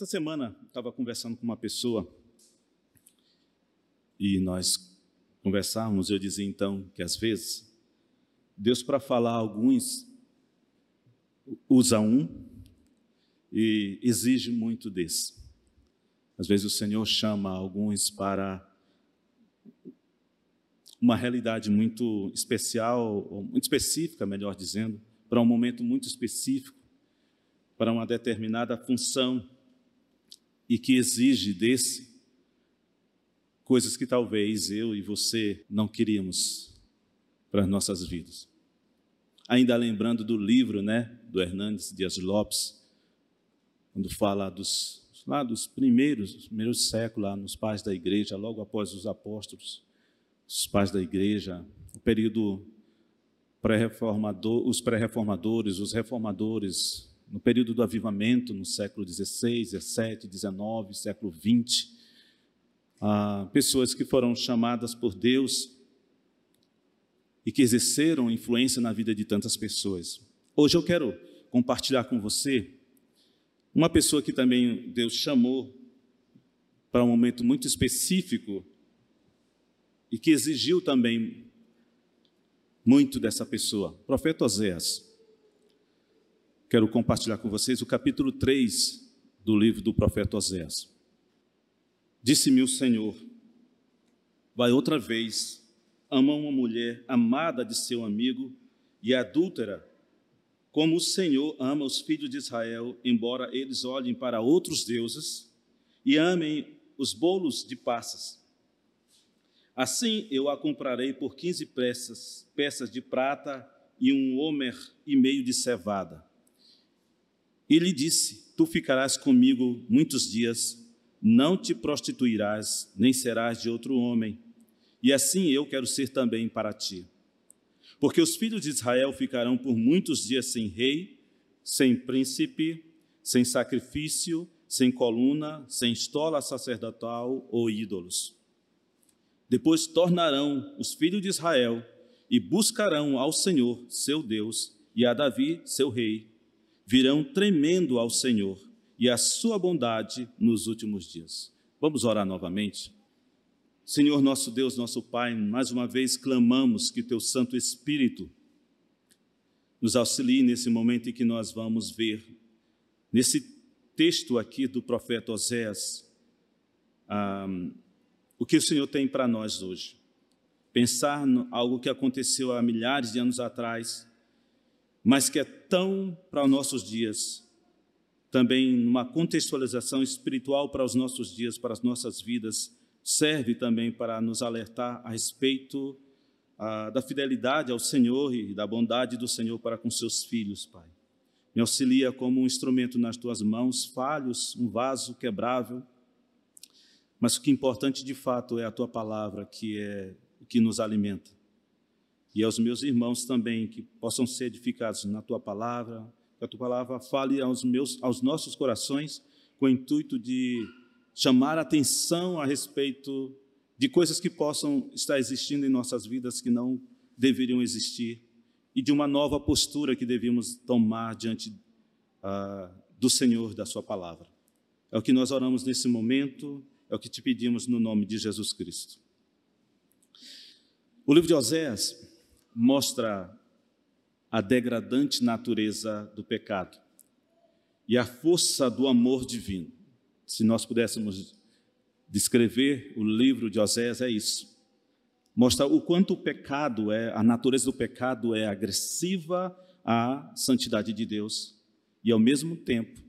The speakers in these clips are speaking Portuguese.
Essa semana estava conversando com uma pessoa e nós conversávamos. Eu dizia então que às vezes Deus, para falar alguns, usa um e exige muito desse. Às vezes o Senhor chama alguns para uma realidade muito especial, muito específica, melhor dizendo, para um momento muito específico, para uma determinada função e que exige desse coisas que talvez eu e você não queríamos para as nossas vidas. Ainda lembrando do livro, né, do Hernandes Dias Lopes, quando fala dos lá dos primeiros, primeiros séculos, lá nos pais da igreja, logo após os apóstolos, os pais da igreja, o período pré-reformador, os pré-reformadores, os reformadores, no período do avivamento, no século XVI, XVII, XIX, século XX, ah, pessoas que foram chamadas por Deus e que exerceram influência na vida de tantas pessoas. Hoje eu quero compartilhar com você uma pessoa que também Deus chamou para um momento muito específico e que exigiu também muito dessa pessoa, o profeta Oséias. Quero compartilhar com vocês o capítulo 3 do livro do profeta Oséias. Disse-me o Senhor: Vai outra vez, ama uma mulher amada de seu amigo e adúltera, como o Senhor ama os filhos de Israel, embora eles olhem para outros deuses e amem os bolos de passas. Assim eu a comprarei por quinze peças, peças de prata e um homer e meio de cevada e lhe disse: Tu ficarás comigo muitos dias, não te prostituirás, nem serás de outro homem, e assim eu quero ser também para ti. Porque os filhos de Israel ficarão por muitos dias sem rei, sem príncipe, sem sacrifício, sem coluna, sem estola sacerdotal ou ídolos. Depois tornarão os filhos de Israel e buscarão ao Senhor, seu Deus, e a Davi, seu rei, virão tremendo ao Senhor e à sua bondade nos últimos dias. Vamos orar novamente? Senhor nosso Deus, nosso Pai, mais uma vez clamamos que teu Santo Espírito nos auxilie nesse momento em que nós vamos ver, nesse texto aqui do profeta Oséias, um, o que o Senhor tem para nós hoje. Pensar no algo que aconteceu há milhares de anos atrás, mas que é tão para os nossos dias, também numa contextualização espiritual para os nossos dias, para as nossas vidas, serve também para nos alertar a respeito ah, da fidelidade ao Senhor e da bondade do Senhor para com seus filhos, Pai. Me auxilia como um instrumento nas tuas mãos, falhos, um vaso quebrável, mas o que é importante de fato é a tua palavra, que é o que nos alimenta e aos meus irmãos também, que possam ser edificados na tua palavra, que a tua palavra fale aos, meus, aos nossos corações com o intuito de chamar atenção a respeito de coisas que possam estar existindo em nossas vidas que não deveriam existir e de uma nova postura que devemos tomar diante ah, do Senhor, da Sua palavra. É o que nós oramos nesse momento, é o que te pedimos no nome de Jesus Cristo. O livro de Oséias mostra a degradante natureza do pecado e a força do amor divino. Se nós pudéssemos descrever o livro de Oséias, é isso. Mostra o quanto o pecado é, a natureza do pecado é agressiva à santidade de Deus e, ao mesmo tempo,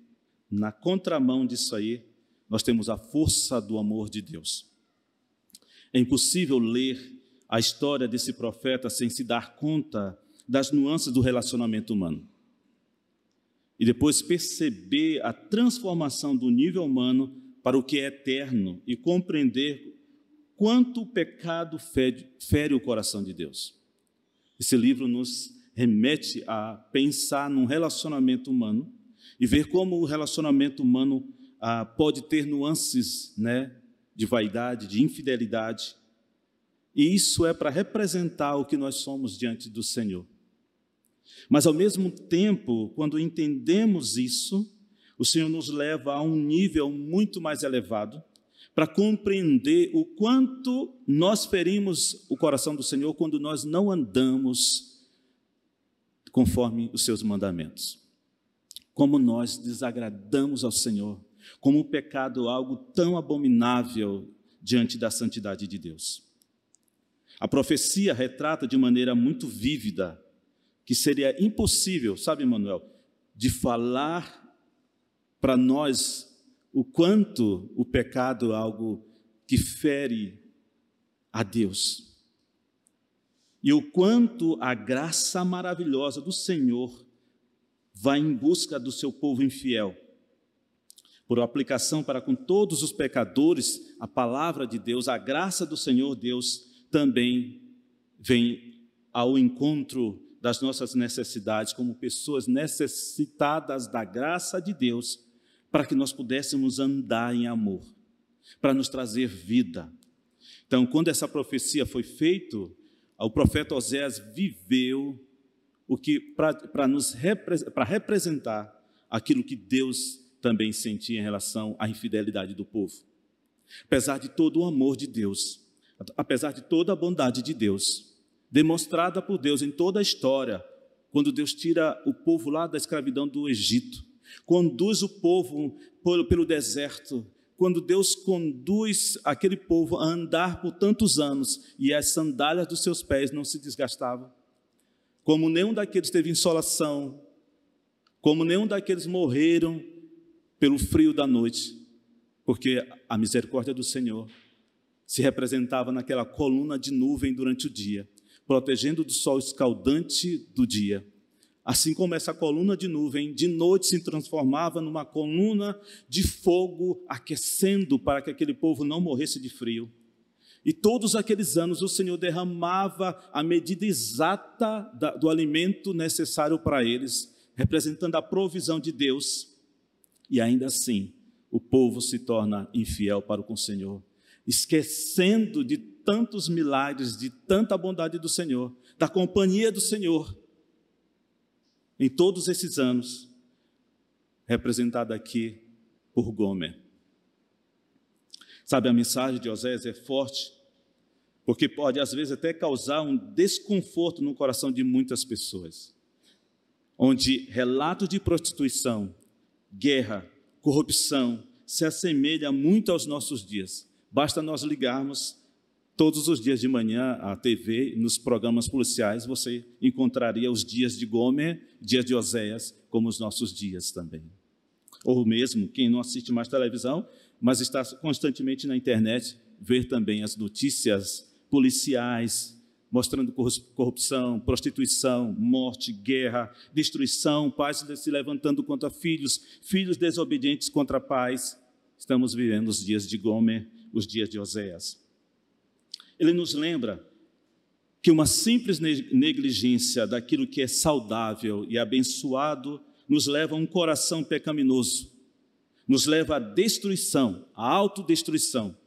na contramão disso aí, nós temos a força do amor de Deus. É impossível ler a história desse profeta sem se dar conta das nuances do relacionamento humano. E depois perceber a transformação do nível humano para o que é eterno e compreender quanto o pecado fere, fere o coração de Deus. Esse livro nos remete a pensar num relacionamento humano e ver como o relacionamento humano ah, pode ter nuances né, de vaidade, de infidelidade, e isso é para representar o que nós somos diante do Senhor. Mas, ao mesmo tempo, quando entendemos isso, o Senhor nos leva a um nível muito mais elevado para compreender o quanto nós ferimos o coração do Senhor quando nós não andamos conforme os seus mandamentos. Como nós desagradamos ao Senhor, como o pecado é algo tão abominável diante da santidade de Deus. A profecia retrata de maneira muito vívida que seria impossível, sabe, Manuel, de falar para nós o quanto o pecado é algo que fere a Deus. E o quanto a graça maravilhosa do Senhor vai em busca do seu povo infiel. Por aplicação para com todos os pecadores, a palavra de Deus, a graça do Senhor Deus também vem ao encontro das nossas necessidades como pessoas necessitadas da graça de Deus para que nós pudéssemos andar em amor, para nos trazer vida. Então, quando essa profecia foi feita, o profeta Oséias viveu o que para nos para representar aquilo que Deus também sentia em relação à infidelidade do povo. Apesar de todo o amor de Deus, apesar de toda a bondade de Deus, demonstrada por Deus em toda a história, quando Deus tira o povo lá da escravidão do Egito, conduz o povo pelo deserto, quando Deus conduz aquele povo a andar por tantos anos e as sandálias dos seus pés não se desgastavam, como nenhum daqueles teve insolação, como nenhum daqueles morreram pelo frio da noite, porque a misericórdia do Senhor se representava naquela coluna de nuvem durante o dia, protegendo do sol escaldante do dia Assim como essa coluna de nuvem, de noite se transformava numa coluna de fogo aquecendo para que aquele povo não morresse de frio. E todos aqueles anos o Senhor derramava a medida exata do alimento necessário para eles, representando a provisão de Deus. E ainda assim, o povo se torna infiel para com o Senhor, esquecendo de tantos milagres, de tanta bondade do Senhor, da companhia do Senhor em todos esses anos, representada aqui por Gomer. Sabe, a mensagem de Osés é forte, porque pode às vezes até causar um desconforto no coração de muitas pessoas, onde relatos de prostituição, guerra, corrupção se assemelha muito aos nossos dias. Basta nós ligarmos Todos os dias de manhã, a TV, nos programas policiais, você encontraria os dias de Gomer, dias de Oséias, como os nossos dias também. Ou mesmo, quem não assiste mais televisão, mas está constantemente na internet, ver também as notícias policiais, mostrando corrupção, prostituição, morte, guerra, destruição, pais se levantando contra filhos, filhos desobedientes contra pais. Estamos vivendo os dias de Gomer, os dias de Oséias ele nos lembra que uma simples negligência daquilo que é saudável e abençoado nos leva a um coração pecaminoso, nos leva à destruição, à autodestruição.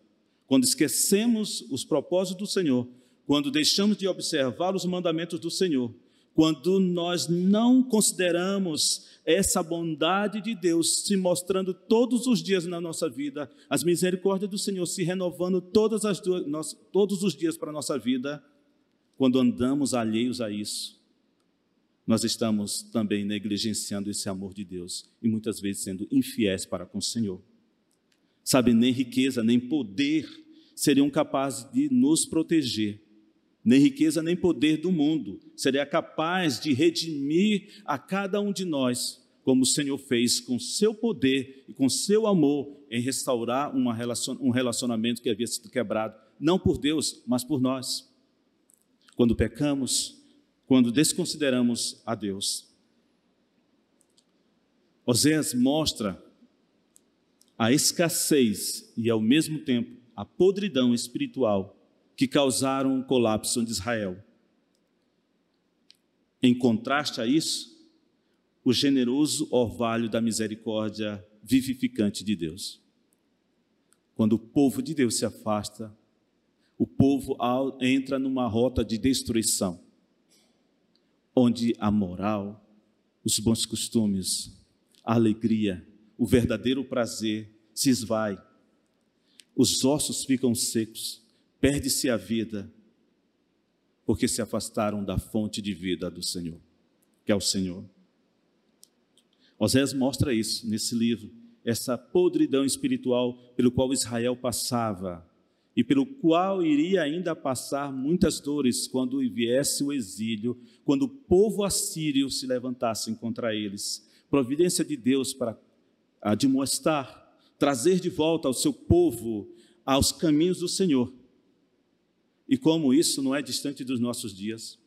Quando esquecemos os propósitos do Senhor, quando deixamos de observar os mandamentos do Senhor, quando nós não consideramos essa bondade de Deus se mostrando todos os dias na nossa vida, as misericórdias do Senhor se renovando todas as, nós, todos os dias para a nossa vida, quando andamos alheios a isso, nós estamos também negligenciando esse amor de Deus e muitas vezes sendo infiéis para com o Senhor. Sabe, nem riqueza, nem poder seriam capazes de nos proteger nem riqueza nem poder do mundo seria capaz de redimir a cada um de nós, como o Senhor fez com seu poder e com seu amor em restaurar um relacionamento que havia sido quebrado, não por Deus, mas por nós. Quando pecamos, quando desconsideramos a Deus. Oséias mostra a escassez e, ao mesmo tempo, a podridão espiritual que causaram o colapso de Israel. Em contraste a isso, o generoso orvalho da misericórdia vivificante de Deus. Quando o povo de Deus se afasta, o povo entra numa rota de destruição, onde a moral, os bons costumes, a alegria, o verdadeiro prazer se esvai, os ossos ficam secos, perde-se a vida, porque se afastaram da fonte de vida do Senhor, que é o Senhor. Osés mostra isso nesse livro, essa podridão espiritual pelo qual Israel passava e pelo qual iria ainda passar muitas dores quando viesse o exílio, quando o povo assírio se levantasse contra eles. Providência de Deus para admoestar, trazer de volta ao seu povo aos caminhos do Senhor. E como isso não é distante dos nossos dias.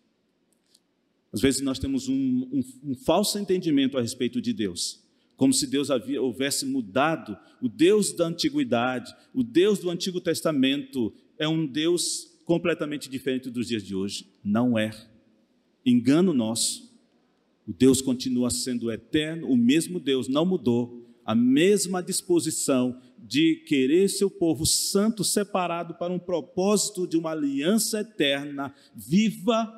Às vezes nós temos um, um, um falso entendimento a respeito de Deus como se Deus havia, houvesse mudado. O Deus da antiguidade, o Deus do Antigo Testamento, é um Deus completamente diferente dos dias de hoje. Não é. Engano nosso. O Deus continua sendo eterno, o mesmo Deus não mudou, a mesma disposição de querer seu povo santo separado para um propósito de uma aliança eterna, viva,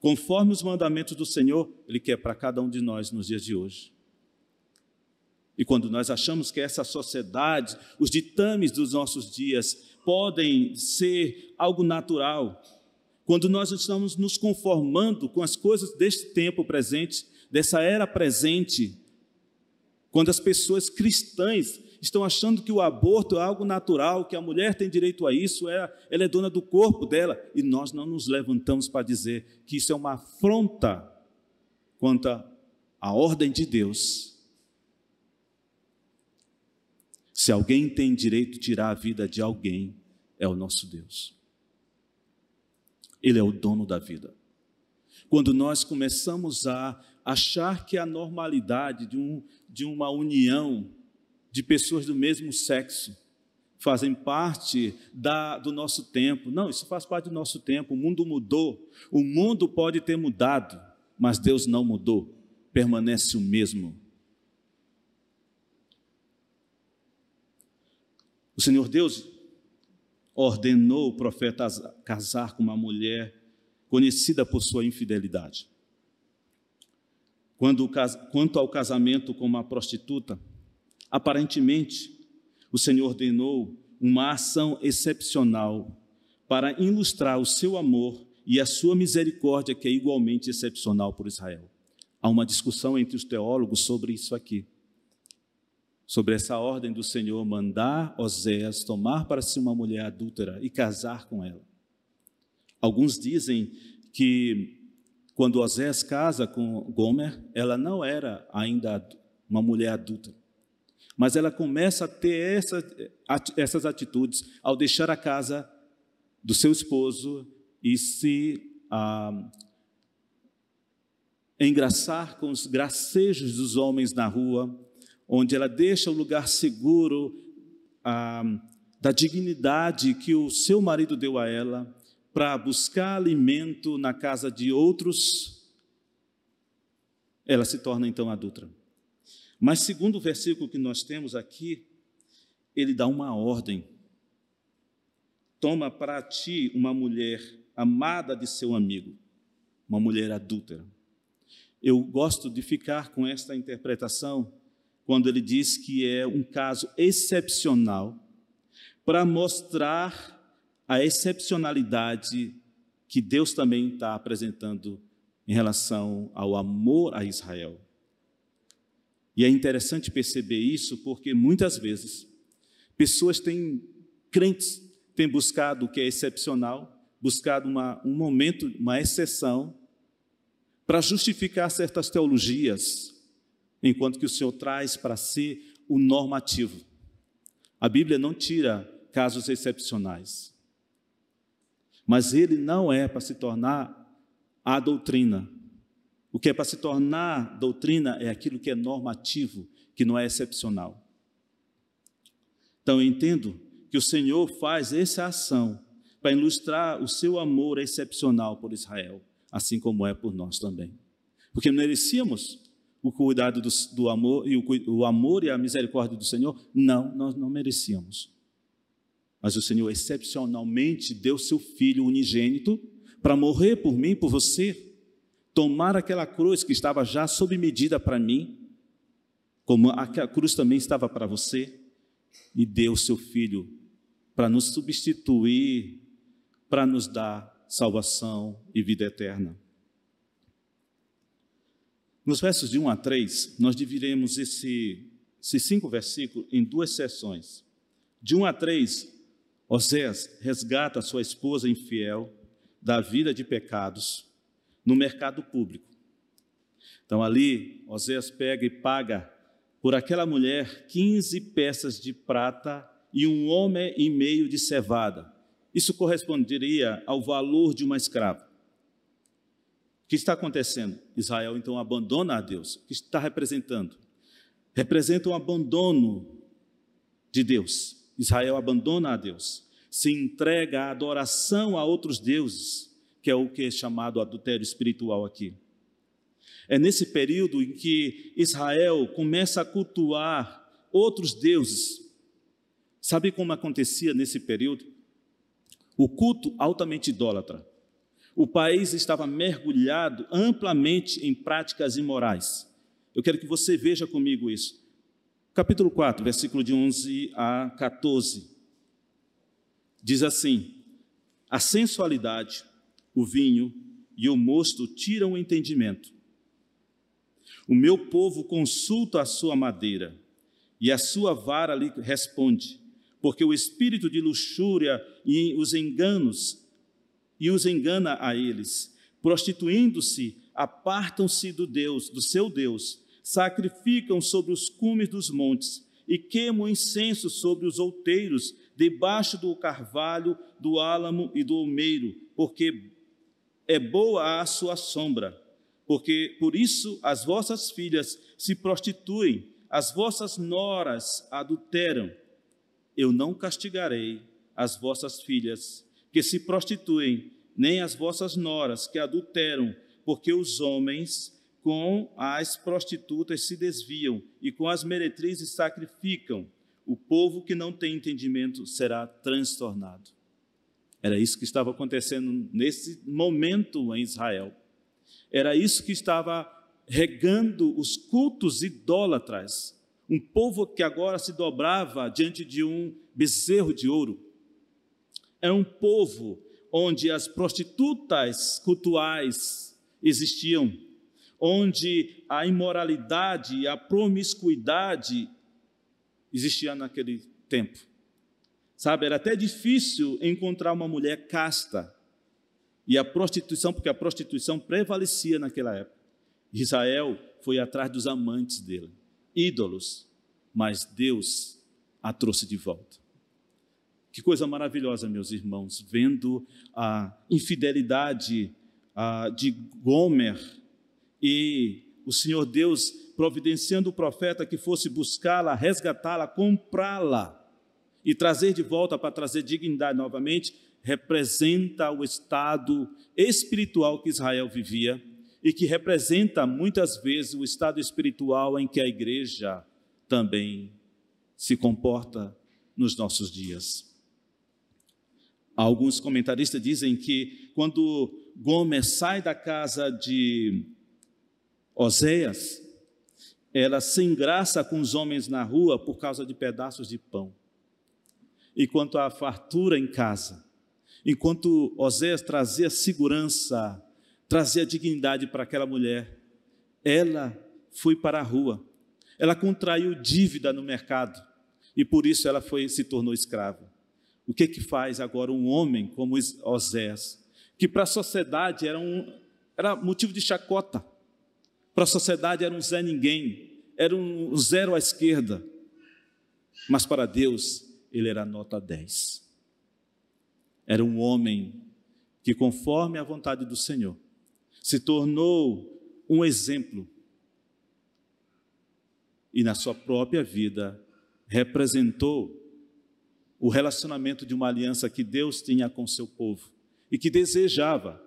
conforme os mandamentos do Senhor, Ele quer para cada um de nós nos dias de hoje. E quando nós achamos que essa sociedade, os ditames dos nossos dias podem ser algo natural, quando nós estamos nos conformando com as coisas deste tempo presente, dessa era presente, quando as pessoas cristãs estão achando que o aborto é algo natural, que a mulher tem direito a isso, é, ela é dona do corpo dela, e nós não nos levantamos para dizer que isso é uma afronta quanto à ordem de Deus Se alguém tem direito de tirar a vida de alguém, é o nosso Deus. Ele é o dono da vida. Quando nós começamos a achar que a normalidade de, um, de uma união de pessoas do mesmo sexo fazem parte da, do nosso tempo. Não, isso faz parte do nosso tempo. O mundo mudou. O mundo pode ter mudado, mas Deus não mudou. Permanece o mesmo. O Senhor Deus ordenou o profeta casar com uma mulher conhecida por sua infidelidade. Quando, quanto ao casamento com uma prostituta, aparentemente o Senhor ordenou uma ação excepcional para ilustrar o seu amor e a sua misericórdia, que é igualmente excepcional por Israel. Há uma discussão entre os teólogos sobre isso aqui sobre essa ordem do Senhor mandar Oséias tomar para si uma mulher adúltera e casar com ela. Alguns dizem que quando Oséias casa com Gomer, ela não era ainda uma mulher adulta, mas ela começa a ter essa, essas atitudes ao deixar a casa do seu esposo e se ah, engraçar com os gracejos dos homens na rua, onde ela deixa o lugar seguro ah, da dignidade que o seu marido deu a ela para buscar alimento na casa de outros, ela se torna então adulta. Mas, segundo o versículo que nós temos aqui, ele dá uma ordem. Toma para ti uma mulher amada de seu amigo, uma mulher adúltera. Eu gosto de ficar com esta interpretação quando ele diz que é um caso excepcional, para mostrar a excepcionalidade que Deus também está apresentando em relação ao amor a Israel. E é interessante perceber isso porque muitas vezes pessoas têm, crentes, têm buscado o que é excepcional, buscado uma, um momento, uma exceção, para justificar certas teologias, enquanto que o Senhor traz para si o normativo. A Bíblia não tira casos excepcionais, mas ele não é para se tornar a doutrina. O que é para se tornar doutrina é aquilo que é normativo, que não é excepcional. Então eu entendo que o Senhor faz essa ação para ilustrar o seu amor excepcional por Israel, assim como é por nós também. Porque merecíamos o cuidado do, do amor e o, o, amor e a misericórdia do Senhor? Não, nós não merecíamos. Mas o Senhor excepcionalmente deu seu filho unigênito para morrer por mim, por você, tomar aquela cruz que estava já sob medida para mim, como a cruz também estava para você, e deu seu filho para nos substituir, para nos dar salvação e vida eterna. Nos versos de 1 a 3, nós dividiremos esse, esses cinco versículos em duas sessões. De 1 a 3, Oséias resgata sua esposa infiel da vida de pecados no mercado público. Então, ali, Oséias pega e paga por aquela mulher 15 peças de prata e um homem e meio de cevada. Isso corresponderia ao valor de uma escrava. O que está acontecendo? Israel então abandona a Deus. O que está representando? Representa um abandono de Deus. Israel abandona a Deus, se entrega à adoração a outros deuses, que é o que é chamado adultério espiritual aqui. É nesse período em que Israel começa a cultuar outros deuses. Sabe como acontecia nesse período? O culto altamente idólatra. O país estava mergulhado amplamente em práticas imorais. Eu quero que você veja comigo isso. Capítulo 4, versículo de 11 a 14. Diz assim: A sensualidade, o vinho e o mosto tiram o entendimento o meu povo consulta a sua madeira, e a sua vara lhe responde, porque o espírito de luxúria e os enganos e os engana a eles, prostituindo-se, apartam-se do Deus, do seu Deus, sacrificam sobre os cumes dos montes e queimam incenso sobre os outeiros, debaixo do carvalho, do álamo e do almeiro, porque é boa a sua sombra porque por isso as vossas filhas se prostituem, as vossas noras adulteram. Eu não castigarei as vossas filhas que se prostituem, nem as vossas noras que adulteram, porque os homens com as prostitutas se desviam e com as meretrizes sacrificam. O povo que não tem entendimento será transtornado. Era isso que estava acontecendo nesse momento em Israel. Era isso que estava regando os cultos idólatras. Um povo que agora se dobrava diante de um bezerro de ouro. Era um povo onde as prostitutas cultuais existiam, onde a imoralidade e a promiscuidade existia naquele tempo. Sabe, era até difícil encontrar uma mulher casta e a prostituição, porque a prostituição prevalecia naquela época. Israel foi atrás dos amantes dele, ídolos, mas Deus a trouxe de volta. Que coisa maravilhosa, meus irmãos, vendo a infidelidade de Gomer e o Senhor Deus providenciando o profeta que fosse buscá-la, resgatá-la, comprá-la e trazer de volta para trazer dignidade novamente representa o estado espiritual que Israel vivia e que representa muitas vezes o estado espiritual em que a igreja também se comporta nos nossos dias. Alguns comentaristas dizem que quando Gomer sai da casa de Oséias, ela se engraça com os homens na rua por causa de pedaços de pão. E quanto à fartura em casa, Enquanto Oséias trazia segurança, trazia dignidade para aquela mulher, ela foi para a rua. Ela contraiu dívida no mercado e por isso ela foi se tornou escrava. O que que faz agora um homem como Oséias, que para a sociedade era um era motivo de chacota. Para a sociedade era um Zé ninguém, era um zero à esquerda. Mas para Deus ele era nota 10 era um homem que, conforme a vontade do Senhor, se tornou um exemplo e, na sua própria vida, representou o relacionamento de uma aliança que Deus tinha com seu povo e que desejava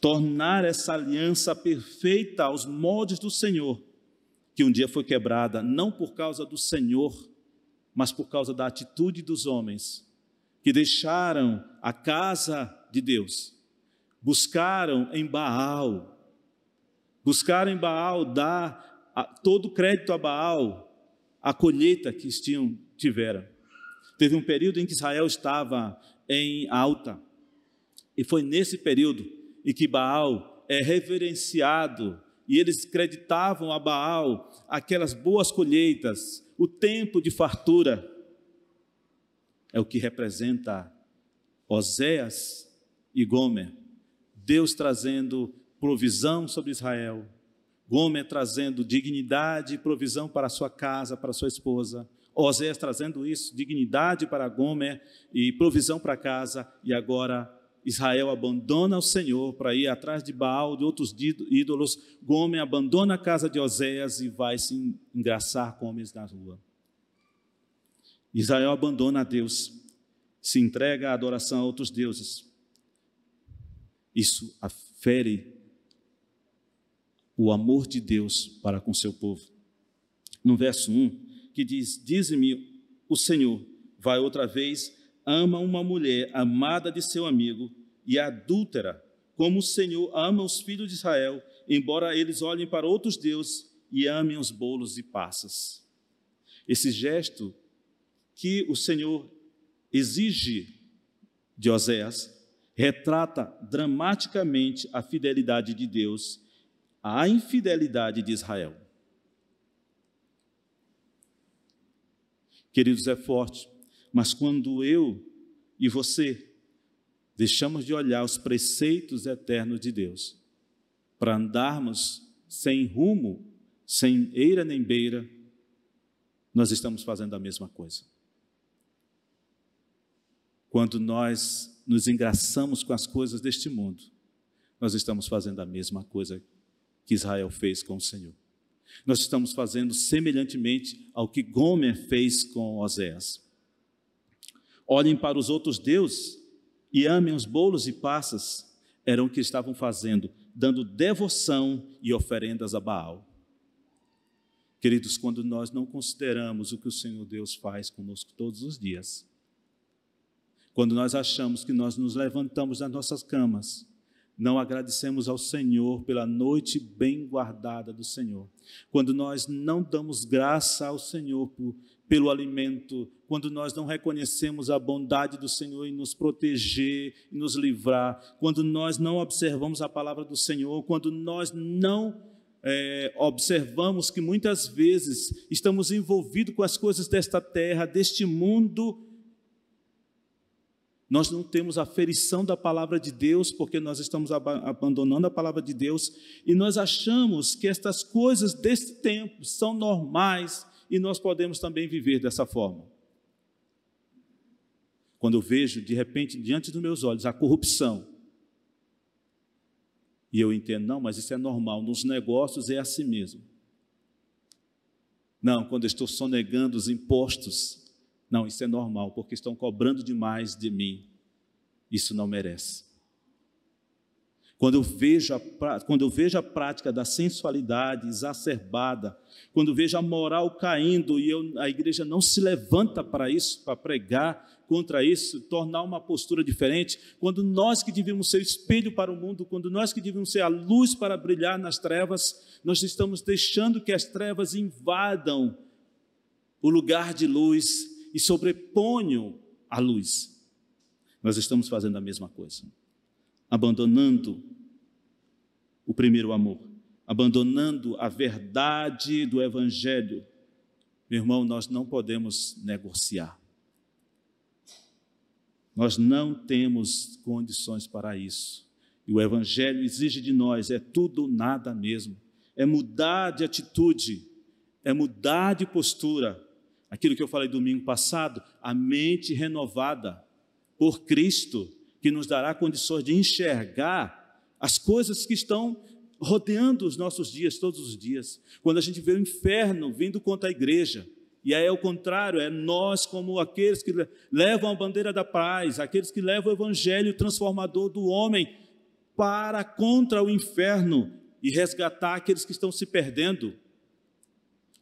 tornar essa aliança perfeita aos moldes do Senhor, que um dia foi quebrada não por causa do Senhor, mas por causa da atitude dos homens que deixaram a casa de Deus, buscaram em Baal, buscaram em Baal dar todo o crédito a Baal, a colheita que tinham, tiveram. Teve um período em que Israel estava em alta, e foi nesse período em que Baal é reverenciado, e eles creditavam a Baal aquelas boas colheitas, o tempo de fartura. É o que representa Oséias e Gomer. Deus trazendo provisão sobre Israel, Gomer trazendo dignidade e provisão para sua casa, para sua esposa. Oséias trazendo isso, dignidade para Gomer e provisão para casa. E agora Israel abandona o Senhor para ir atrás de Baal, de outros ídolos. Gomer abandona a casa de Oséias e vai se engraçar com homens na rua. Israel abandona a Deus, se entrega à adoração a outros deuses. Isso afere o amor de Deus para com seu povo. No verso 1, que diz: Dize-me o Senhor, vai outra vez, ama uma mulher amada de seu amigo e adúltera, como o Senhor ama os filhos de Israel, embora eles olhem para outros deuses e amem os bolos e passas. Esse gesto que o Senhor exige de Oséias retrata dramaticamente a fidelidade de Deus a infidelidade de Israel. Queridos, é forte, mas quando eu e você deixamos de olhar os preceitos eternos de Deus para andarmos sem rumo, sem eira nem beira, nós estamos fazendo a mesma coisa. Quando nós nos engraçamos com as coisas deste mundo, nós estamos fazendo a mesma coisa que Israel fez com o Senhor. Nós estamos fazendo semelhantemente ao que Gomer fez com Oséias. Olhem para os outros deuses e amem os bolos e passas, eram o que estavam fazendo, dando devoção e oferendas a Baal. Queridos, quando nós não consideramos o que o Senhor Deus faz conosco todos os dias, quando nós achamos que nós nos levantamos das nossas camas não agradecemos ao Senhor pela noite bem guardada do Senhor, quando nós não damos graça ao Senhor por, pelo alimento, quando nós não reconhecemos a bondade do Senhor em nos proteger, em nos livrar, quando nós não observamos a palavra do Senhor, quando nós não é, observamos que muitas vezes estamos envolvidos com as coisas desta terra, deste mundo, nós não temos a ferição da palavra de Deus, porque nós estamos ab abandonando a palavra de Deus, e nós achamos que estas coisas deste tempo são normais e nós podemos também viver dessa forma. Quando eu vejo, de repente, diante dos meus olhos, a corrupção, e eu entendo, não, mas isso é normal, nos negócios é assim mesmo. Não, quando estou sonegando os impostos, não, isso é normal, porque estão cobrando demais de mim. Isso não merece. Quando eu vejo a, quando eu vejo a prática da sensualidade exacerbada, quando vejo a moral caindo e eu, a igreja não se levanta para isso, para pregar contra isso, tornar uma postura diferente, quando nós que devíamos ser espelho para o mundo, quando nós que devíamos ser a luz para brilhar nas trevas, nós estamos deixando que as trevas invadam o lugar de luz e sobreponham a luz. Nós estamos fazendo a mesma coisa, abandonando o primeiro amor, abandonando a verdade do Evangelho. Meu irmão, nós não podemos negociar. Nós não temos condições para isso. E o Evangelho exige de nós é tudo nada mesmo. É mudar de atitude, é mudar de postura, aquilo que eu falei domingo passado, a mente renovada por Cristo, que nos dará condições de enxergar as coisas que estão rodeando os nossos dias todos os dias. Quando a gente vê o inferno vindo contra a igreja, e aí é o contrário, é nós como aqueles que levam a bandeira da paz, aqueles que levam o evangelho transformador do homem para contra o inferno e resgatar aqueles que estão se perdendo.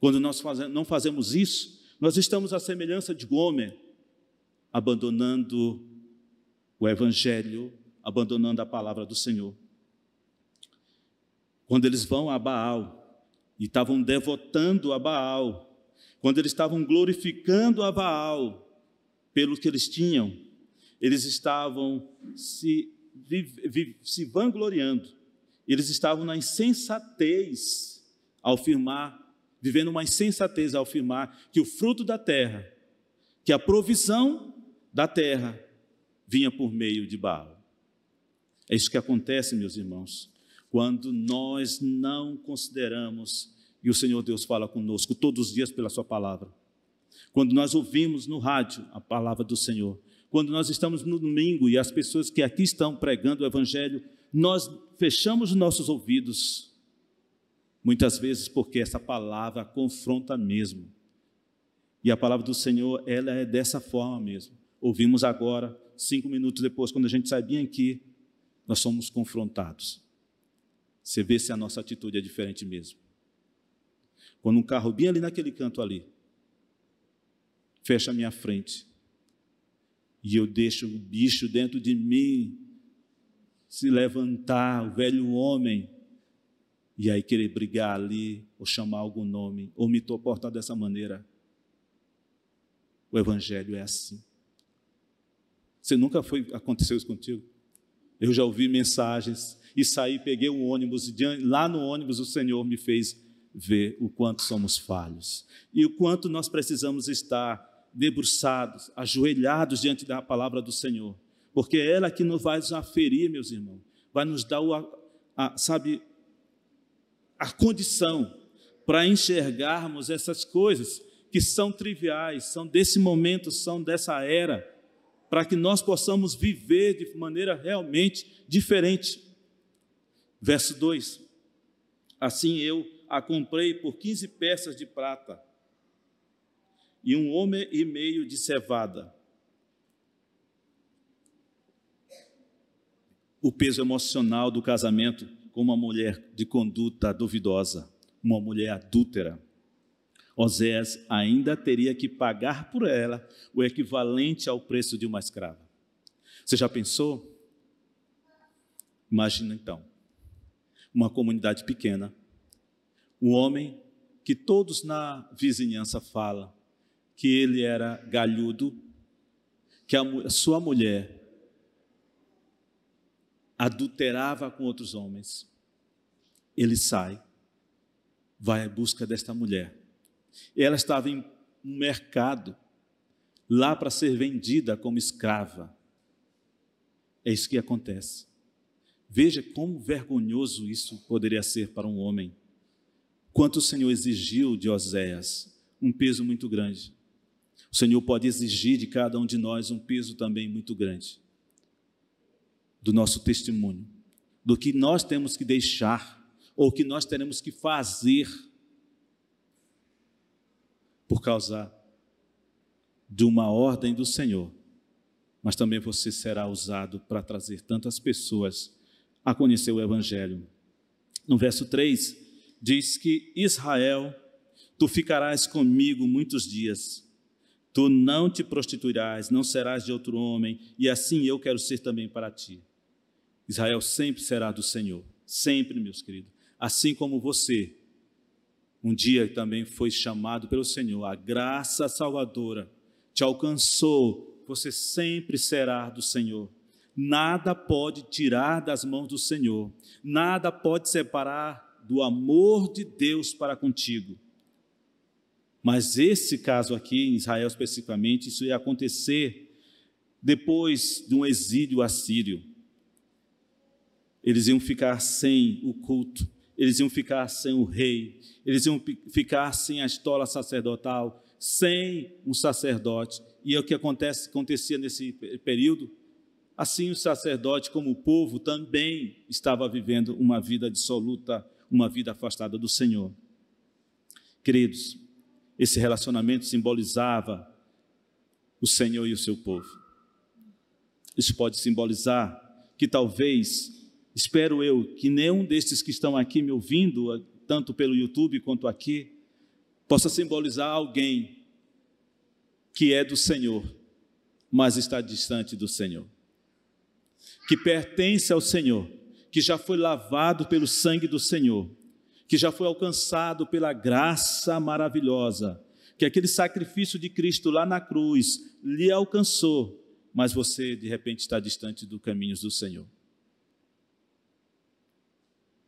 Quando nós não fazemos isso, nós estamos à semelhança de Gomer, abandonando o Evangelho, abandonando a palavra do Senhor. Quando eles vão a Baal, e estavam devotando a Baal, quando eles estavam glorificando a Baal pelo que eles tinham, eles estavam se, se vangloriando, eles estavam na insensatez ao afirmar, vivendo uma insensatez ao afirmar que o fruto da terra, que a provisão da terra vinha por meio de Baal. É isso que acontece, meus irmãos, quando nós não consideramos, e o Senhor Deus fala conosco todos os dias pela Sua palavra, quando nós ouvimos no rádio a palavra do Senhor, quando nós estamos no domingo e as pessoas que aqui estão pregando o Evangelho, nós fechamos os nossos ouvidos, muitas vezes porque essa palavra confronta mesmo. E a palavra do Senhor, ela é dessa forma mesmo. Ouvimos agora, cinco minutos depois, quando a gente sai bem aqui, nós somos confrontados. Você vê se a nossa atitude é diferente mesmo. Quando um carro bem ali naquele canto ali, fecha a minha frente, e eu deixo o bicho dentro de mim se levantar, o velho homem, e aí querer brigar ali, ou chamar algum nome, ou me comportar dessa maneira. O Evangelho é assim. Você nunca foi, aconteceu isso contigo? Eu já ouvi mensagens e saí, peguei o ônibus, e lá no ônibus o Senhor me fez ver o quanto somos falhos e o quanto nós precisamos estar debruçados, ajoelhados diante da palavra do Senhor, porque é ela que nos vai aferir, meus irmãos, vai nos dar, o, a, sabe, a condição para enxergarmos essas coisas que são triviais, são desse momento, são dessa era, para que nós possamos viver de maneira realmente diferente. Verso 2: Assim eu a comprei por 15 peças de prata e um homem e meio de cevada. O peso emocional do casamento com uma mulher de conduta duvidosa, uma mulher adúltera. Oséias ainda teria que pagar por ela o equivalente ao preço de uma escrava. Você já pensou? Imagina então, uma comunidade pequena, um homem que todos na vizinhança falam que ele era galhudo, que a sua mulher adulterava com outros homens. Ele sai, vai à busca desta mulher. Ela estava em um mercado, lá para ser vendida como escrava. É isso que acontece. Veja como vergonhoso isso poderia ser para um homem. Quanto o Senhor exigiu de Oséias, um peso muito grande. O Senhor pode exigir de cada um de nós um peso também muito grande do nosso testemunho, do que nós temos que deixar ou que nós teremos que fazer por causa de uma ordem do Senhor. Mas também você será usado para trazer tantas pessoas a conhecer o Evangelho. No verso 3, diz que Israel, tu ficarás comigo muitos dias Tu não te prostituirás, não serás de outro homem, e assim eu quero ser também para ti. Israel sempre será do Senhor, sempre, meus queridos. Assim como você, um dia também foi chamado pelo Senhor, a graça salvadora te alcançou, você sempre será do Senhor. Nada pode tirar das mãos do Senhor, nada pode separar do amor de Deus para contigo. Mas esse caso aqui, em Israel especificamente, isso ia acontecer depois de um exílio assírio. Eles iam ficar sem o culto, eles iam ficar sem o rei, eles iam ficar sem a estola sacerdotal, sem um sacerdote. E é o que acontece, acontecia nesse período. Assim, o sacerdote, como o povo, também estava vivendo uma vida dissoluta, uma vida afastada do Senhor. Queridos, esse relacionamento simbolizava o Senhor e o seu povo. Isso pode simbolizar que talvez, espero eu, que nenhum destes que estão aqui me ouvindo, tanto pelo YouTube quanto aqui, possa simbolizar alguém que é do Senhor, mas está distante do Senhor. Que pertence ao Senhor, que já foi lavado pelo sangue do Senhor, que já foi alcançado pela graça maravilhosa, que aquele sacrifício de Cristo lá na cruz lhe alcançou, mas você de repente está distante dos caminhos do Senhor.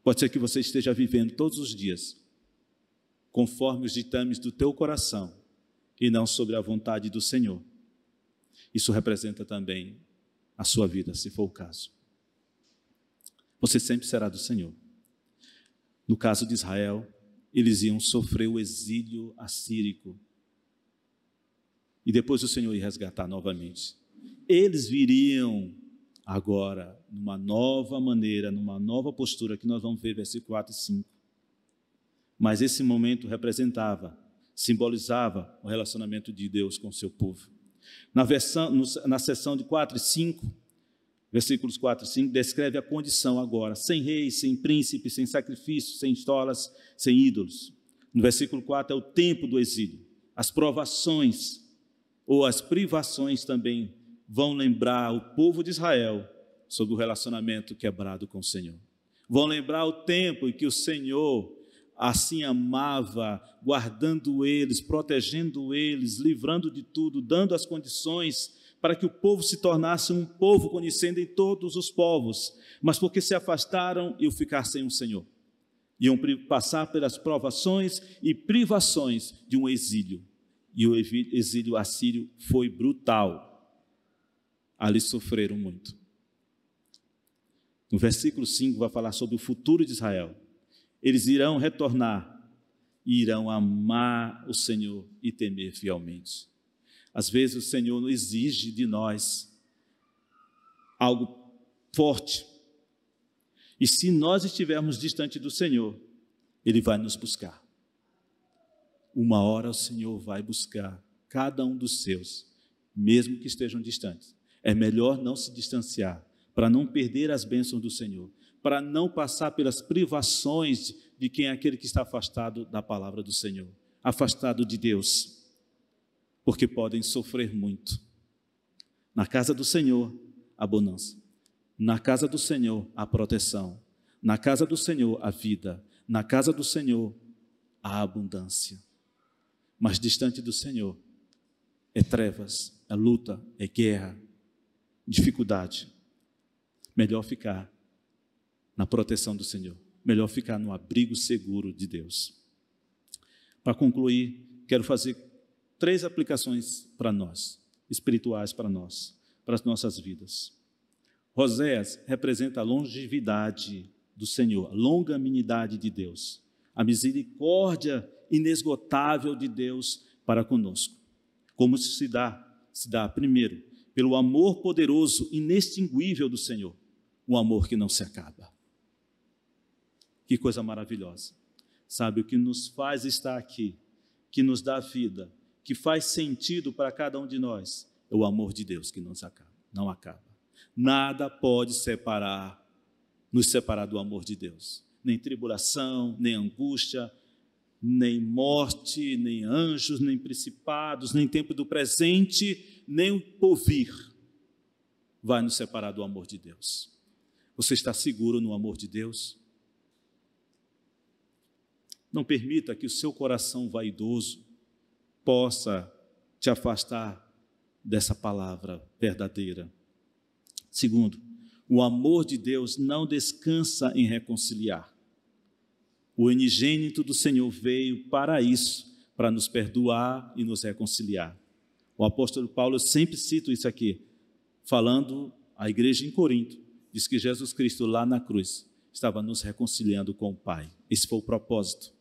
Pode ser que você esteja vivendo todos os dias conforme os ditames do teu coração e não sobre a vontade do Senhor. Isso representa também a sua vida, se for o caso. Você sempre será do Senhor. No caso de Israel, eles iam sofrer o exílio assírico. E depois o Senhor ia resgatar novamente. Eles viriam agora numa nova maneira, numa nova postura, que nós vamos ver versículo 4 e 5. Mas esse momento representava, simbolizava o relacionamento de Deus com o seu povo. Na, versão, na seção de 4 e 5, versículos 4 e 5, descreve a condição agora, sem reis, sem príncipes, sem sacrifícios, sem estolas, sem ídolos. No versículo 4 é o tempo do exílio. As provações ou as privações também vão lembrar o povo de Israel sobre o relacionamento quebrado com o Senhor. Vão lembrar o tempo em que o Senhor assim amava, guardando eles, protegendo eles, livrando de tudo, dando as condições para que o povo se tornasse um povo conhecendo em todos os povos, mas porque se afastaram e o ficar sem o Senhor. Iam passar pelas provações e privações de um exílio. E o exílio assírio foi brutal. Ali sofreram muito. No versículo 5 vai falar sobre o futuro de Israel. Eles irão retornar e irão amar o Senhor e temer fielmente. Às vezes o Senhor exige de nós algo forte. E se nós estivermos distante do Senhor, Ele vai nos buscar. Uma hora o Senhor vai buscar cada um dos seus, mesmo que estejam distantes. É melhor não se distanciar, para não perder as bênçãos do Senhor, para não passar pelas privações de quem é aquele que está afastado da palavra do Senhor, afastado de Deus porque podem sofrer muito. Na casa do Senhor, a bonança. Na casa do Senhor, a proteção. Na casa do Senhor, a vida. Na casa do Senhor, a abundância. Mas distante do Senhor, é trevas, é luta, é guerra, dificuldade. Melhor ficar na proteção do Senhor. Melhor ficar no abrigo seguro de Deus. Para concluir, quero fazer três aplicações para nós, espirituais para nós, para as nossas vidas. Roséas representa a longevidade do Senhor, a longanimidade de Deus, a misericórdia inesgotável de Deus para conosco. Como isso se dá? Se dá, primeiro, pelo amor poderoso, inextinguível do Senhor, um amor que não se acaba. Que coisa maravilhosa. Sabe, o que nos faz estar aqui, que nos dá vida, que faz sentido para cada um de nós é o amor de Deus que nos acaba, não acaba. Nada pode separar, nos separar do amor de Deus. Nem tribulação, nem angústia, nem morte, nem anjos, nem principados, nem tempo do presente, nem o porvir vai nos separar do amor de Deus. Você está seguro no amor de Deus? Não permita que o seu coração vaidoso possa te afastar dessa palavra verdadeira. Segundo, o amor de Deus não descansa em reconciliar. O unigênito do Senhor veio para isso, para nos perdoar e nos reconciliar. O apóstolo Paulo sempre cita isso aqui, falando à igreja em Corinto, diz que Jesus Cristo lá na cruz estava nos reconciliando com o Pai. Esse foi o propósito.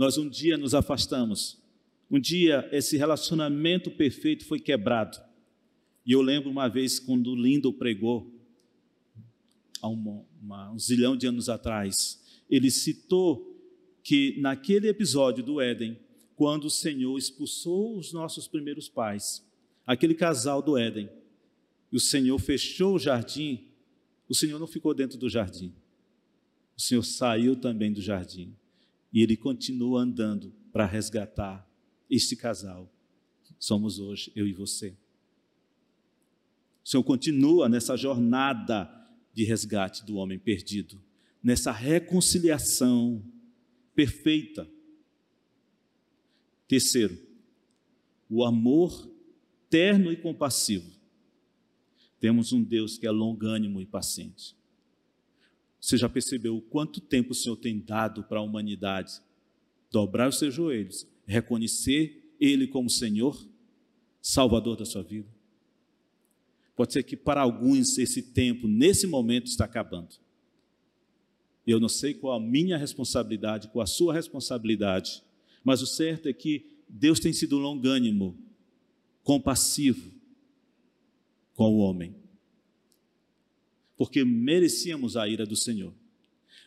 Nós um dia nos afastamos, um dia esse relacionamento perfeito foi quebrado. E eu lembro uma vez quando Lindo pregou, há uma, uma, um zilhão de anos atrás, ele citou que naquele episódio do Éden, quando o Senhor expulsou os nossos primeiros pais, aquele casal do Éden, e o Senhor fechou o jardim, o Senhor não ficou dentro do jardim. O Senhor saiu também do jardim. E ele continua andando para resgatar este casal somos hoje, eu e você. O Senhor continua nessa jornada de resgate do homem perdido, nessa reconciliação perfeita. Terceiro, o amor terno e compassivo. Temos um Deus que é longânimo e paciente. Você já percebeu quanto tempo o Senhor tem dado para a humanidade dobrar os seus joelhos, reconhecer Ele como Senhor, Salvador da sua vida? Pode ser que para alguns esse tempo, nesse momento, está acabando. Eu não sei qual a minha responsabilidade, qual a sua responsabilidade, mas o certo é que Deus tem sido longânimo, compassivo com o homem. Porque merecíamos a ira do Senhor.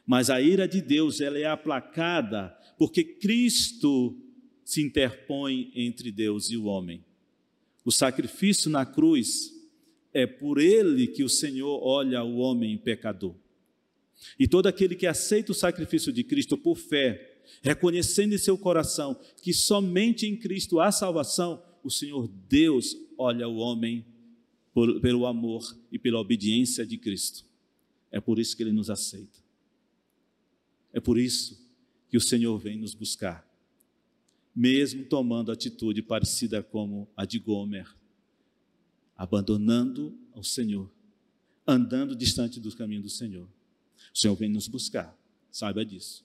Mas a ira de Deus, ela é aplacada porque Cristo se interpõe entre Deus e o homem. O sacrifício na cruz é por ele que o Senhor olha o homem pecador. E todo aquele que aceita o sacrifício de Cristo por fé, reconhecendo em seu coração que somente em Cristo há salvação, o Senhor Deus olha o homem por, pelo amor e pela obediência de Cristo. É por isso que ele nos aceita. É por isso que o Senhor vem nos buscar, mesmo tomando atitude parecida como a de Gomer, abandonando ao Senhor, andando distante do caminho do Senhor. O Senhor vem nos buscar, saiba disso.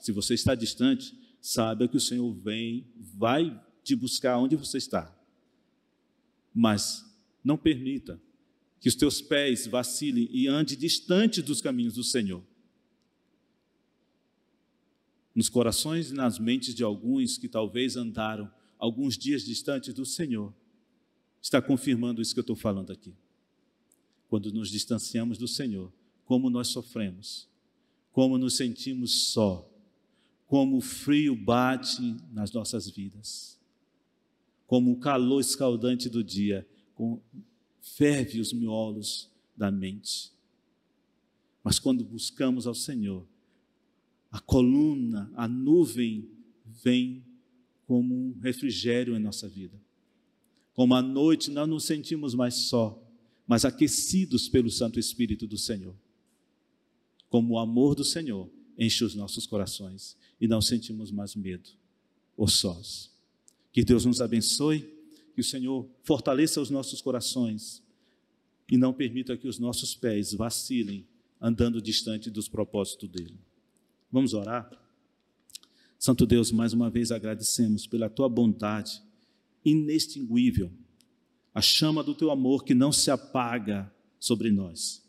Se você está distante, saiba que o Senhor vem, vai te buscar onde você está. Mas não permita que os teus pés vacilem e ande distante dos caminhos do Senhor. Nos corações e nas mentes de alguns que talvez andaram alguns dias distantes do Senhor, está confirmando isso que eu estou falando aqui. Quando nos distanciamos do Senhor, como nós sofremos, como nos sentimos só, como o frio bate nas nossas vidas, como o calor escaldante do dia ferve os miolos da mente. Mas quando buscamos ao Senhor, a coluna, a nuvem vem como um refrigério em nossa vida. Como à noite nós nos sentimos mais só, mas aquecidos pelo Santo Espírito do Senhor. Como o amor do Senhor enche os nossos corações e não sentimos mais medo ou sós. Que Deus nos abençoe, que o Senhor fortaleça os nossos corações e não permita que os nossos pés vacilem andando distante dos propósitos dele. Vamos orar? Santo Deus, mais uma vez agradecemos pela tua bondade inextinguível, a chama do teu amor que não se apaga sobre nós.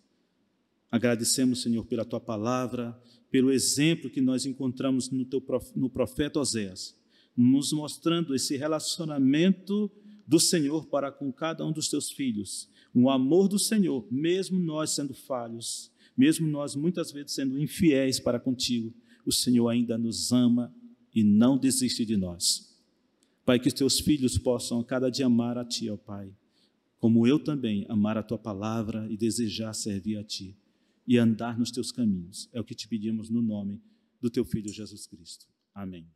Agradecemos, Senhor, pela tua palavra, pelo exemplo que nós encontramos no, teu, no profeta Oséias, nos mostrando esse relacionamento do Senhor para com cada um dos teus filhos, um amor do Senhor, mesmo nós sendo falhos, mesmo nós muitas vezes sendo infiéis para contigo, o Senhor ainda nos ama e não desiste de nós. Pai, que os teus filhos possam a cada dia amar a Ti, ó Pai, como eu também amar a Tua palavra e desejar servir a Ti e andar nos teus caminhos. É o que te pedimos no nome do teu filho Jesus Cristo. Amém.